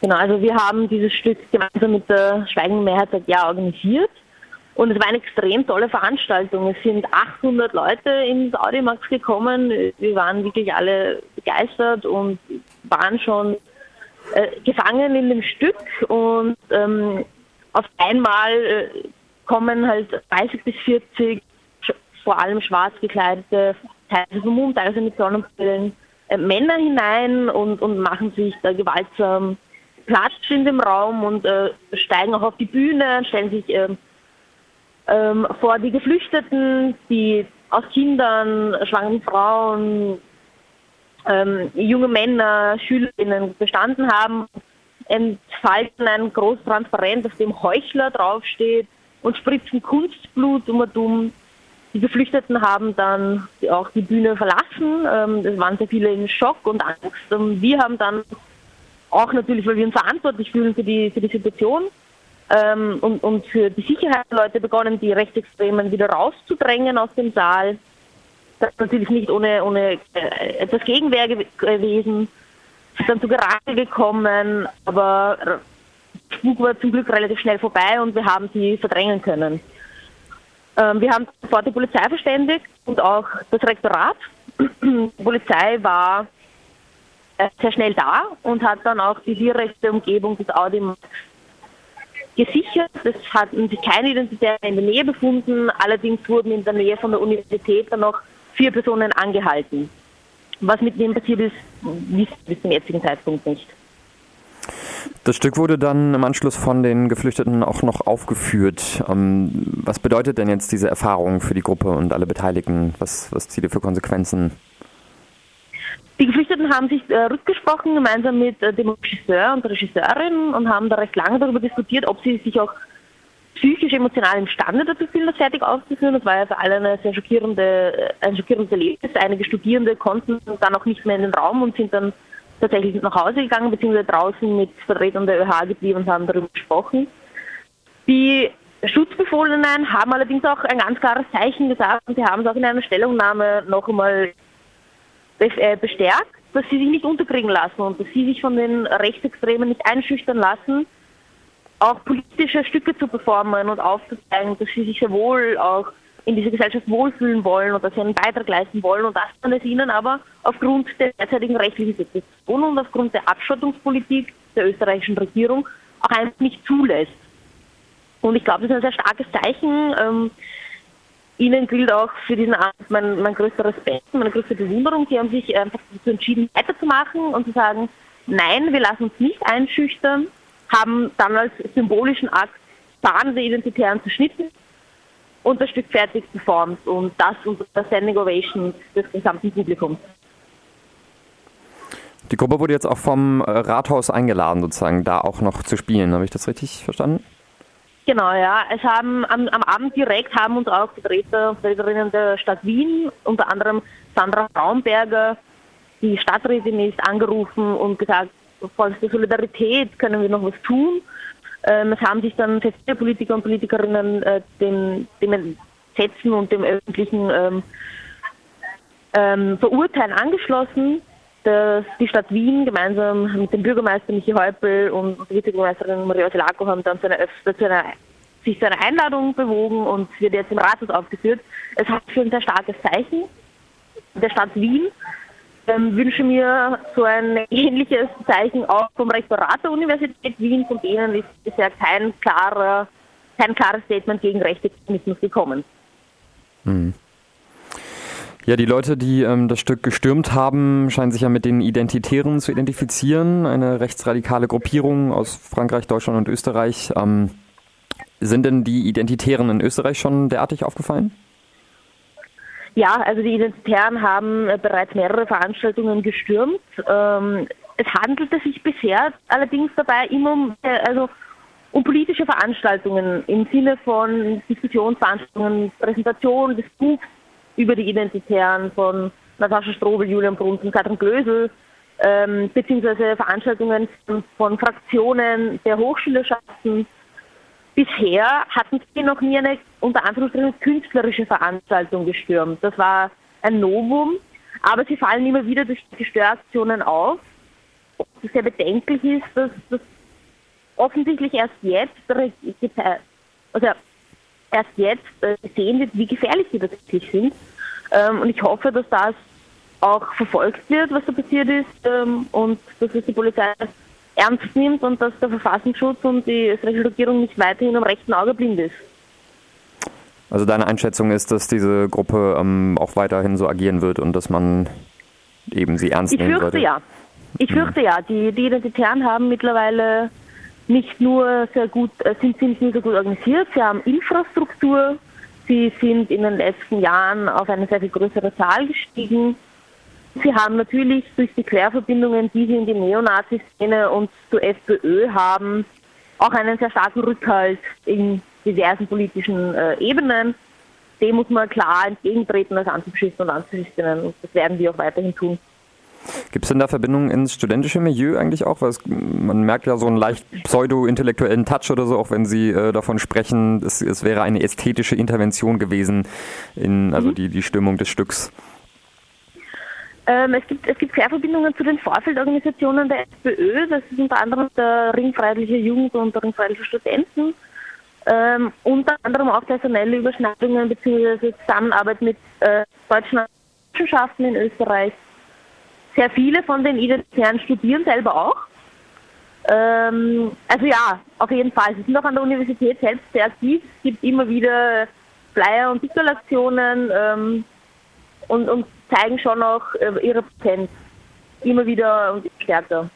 Genau, also wir haben dieses Stück gemeinsam mit der Schweigenden Mehrheit seit Jahr organisiert. Und es war eine extrem tolle Veranstaltung. Es sind 800 Leute ins Audimax gekommen. Wir waren wirklich alle begeistert und waren schon äh, gefangen in dem Stück. Und ähm, auf einmal äh, kommen halt 30 bis 40 vor allem schwarz gekleidete, teilweise vermummt, teilweise mit Sonnenbrillen, äh, Männer hinein und, und machen sich da gewaltsam Platz in dem Raum und äh, steigen auch auf die Bühne, stellen sich ähm, ähm, vor die Geflüchteten, die aus Kindern, schwangeren Frauen, ähm, junge Männer, Schülerinnen bestanden haben, entfalten ein großes Transparent, auf dem Heuchler draufsteht und spritzen Kunstblut um und um. Die Geflüchteten haben dann auch die Bühne verlassen. Ähm, es waren sehr viele in Schock und Angst. Und wir haben dann auch natürlich, weil wir uns verantwortlich fühlen für die, für die Situation ähm, und, und für die Sicherheit der Leute begonnen, die Rechtsextremen wieder rauszudrängen aus dem Saal. Das ist natürlich nicht ohne, ohne äh, etwas Gegenwehr gewesen. Es ist dann zu Gerade gekommen, aber Spuk war zum Glück relativ schnell vorbei und wir haben sie verdrängen können. Ähm, wir haben sofort die Polizei verständigt und auch das Rektorat. Die Polizei war sehr schnell da und hat dann auch die direkte Umgebung des Audi gesichert. Es hatten sich keine Identitäten in der Nähe befunden. Allerdings wurden in der Nähe von der Universität dann noch vier Personen angehalten. Was mit denen passiert ist, wissen wir bis zum jetzigen Zeitpunkt nicht. Das Stück wurde dann im Anschluss von den Geflüchteten auch noch aufgeführt. Ähm, was bedeutet denn jetzt diese Erfahrung für die Gruppe und alle Beteiligten? Was, was zieht ihr für Konsequenzen? Die Geflüchteten haben sich äh, rückgesprochen, gemeinsam mit äh, dem Regisseur und der Regisseurin und haben da recht lange darüber diskutiert, ob sie sich auch psychisch, emotional imstande dazu fühlen, das fertig aufzuführen. Das war ja für alle eine sehr schockierende, äh, ein schockierendes Erlebnis. Einige Studierende konnten dann auch nicht mehr in den Raum und sind dann tatsächlich nach Hause gegangen, beziehungsweise draußen mit Vertretern der ÖH geblieben und haben darüber gesprochen. Die Schutzbefohlenen haben allerdings auch ein ganz klares Zeichen gesagt und sie haben es auch in einer Stellungnahme noch einmal bestärkt, dass sie sich nicht unterkriegen lassen und dass sie sich von den Rechtsextremen nicht einschüchtern lassen, auch politische Stücke zu performen und aufzuzeigen, dass sie sich sehr wohl auch in dieser Gesellschaft wohlfühlen wollen und dass sie einen Beitrag leisten wollen und dass man es ihnen aber aufgrund der derzeitigen rechtlichen Situation und aufgrund der Abschottungspolitik der österreichischen Regierung auch einfach nicht zulässt. Und ich glaube, das ist ein sehr starkes Zeichen. Ähm, Ihnen gilt auch für diesen Abend mein, mein größter Respekt, meine größte Bewunderung. Sie haben sich einfach dazu entschieden, weiterzumachen und zu sagen, nein, wir lassen uns nicht einschüchtern, haben dann als symbolischen Akt Fahnen der Identitären zerschnitten und das Stück fertig performt und das unter der Standing Ovation des gesamten Publikums. Die Gruppe wurde jetzt auch vom Rathaus eingeladen, sozusagen, da auch noch zu spielen. Habe ich das richtig verstanden? Genau, ja. Es haben am, am Abend direkt haben uns auch Vertreter und Vertreterinnen der Stadt Wien, unter anderem Sandra Braunberger, die Stadträtin ist, angerufen und gesagt, voll der Solidarität können wir noch was tun. Ähm, es haben sich dann viele Politiker und Politikerinnen äh, dem, dem Setzen und dem öffentlichen ähm, ähm, Verurteilen angeschlossen. Dass die Stadt Wien gemeinsam mit dem Bürgermeister Michi Häupl und der Vizebürgermeisterin Maria Selako haben dann zu einer, zu einer, sich zu einer Einladung bewogen und wird jetzt im Rathaus aufgeführt. Es hat für ein sehr starkes Zeichen der Stadt Wien ähm, wünsche mir so ein ähnliches Zeichen auch vom Rektorat der Universität Wien. Von denen ist bisher kein, klarer, kein klares Statement gegen Rechtsextremismus gekommen. Mhm. Ja, die Leute, die ähm, das Stück gestürmt haben, scheinen sich ja mit den Identitären zu identifizieren. Eine rechtsradikale Gruppierung aus Frankreich, Deutschland und Österreich. Ähm, sind denn die Identitären in Österreich schon derartig aufgefallen? Ja, also die Identitären haben äh, bereits mehrere Veranstaltungen gestürmt. Ähm, es handelte sich bisher allerdings dabei immer um, äh, also um politische Veranstaltungen im Sinne von Diskussionsveranstaltungen, Präsentation des Buchs über die Identitären von Natascha Strobel, Julian Brunsen, Katrin Glösel, ähm, beziehungsweise Veranstaltungen von, Fraktionen der Hochschülerschaften, Bisher hatten sie noch nie eine unter Anführungszeichen künstlerische Veranstaltung gestürmt. Das war ein Novum, aber sie fallen immer wieder durch die Störaktionen auf. sehr bedenklich ist, dass das offensichtlich erst jetzt, also erst jetzt gesehen wird, wie gefährlich die tatsächlich sind. Ähm, und ich hoffe, dass das auch verfolgt wird, was da passiert ist ähm, und dass es die Polizei ernst nimmt und dass der Verfassungsschutz und die österreichische Regierung nicht weiterhin am rechten Auge blind ist. Also deine Einschätzung ist, dass diese Gruppe ähm, auch weiterhin so agieren wird und dass man eben sie ernst ich nehmen fürchte sollte? ja. Ich fürchte ja. Die, die Identitären haben mittlerweile nicht nur sehr gut, äh, sind, sind nicht nur sehr gut organisiert, sie haben Infrastruktur, sie sind in den letzten Jahren auf eine sehr viel größere Zahl gestiegen. Sie haben natürlich durch die Querverbindungen, die sie in die Neonazi-Szene und zur FPÖ haben, auch einen sehr starken Rückhalt in diversen politischen äh, Ebenen. Dem muss man klar entgegentreten als Antifaschisten und Antifaschistinnen und das werden wir auch weiterhin tun. Gibt es denn da Verbindungen ins studentische Milieu eigentlich auch? Weil es, man merkt ja so einen leicht pseudo-intellektuellen Touch oder so, auch wenn Sie äh, davon sprechen, es, es, wäre eine ästhetische Intervention gewesen in also mhm. die, die Stimmung des Stücks. Ähm, es, gibt, es gibt Querverbindungen zu den Vorfeldorganisationen der SPÖ, das ist unter anderem der Ring Jugend und der Ring Studenten. Ähm, unter anderem auch personelle Überschneidungen bzw. Zusammenarbeit mit äh, deutschen Wissenschaften in Österreich. Sehr viele von den Identitären studieren selber auch. Ähm, also ja, auf jeden Fall. Sie sind auch an der Universität selbst sehr aktiv. Es gibt immer wieder Flyer und Pickelaktionen ähm, und, und zeigen schon auch äh, ihre Potenz immer wieder und stärker.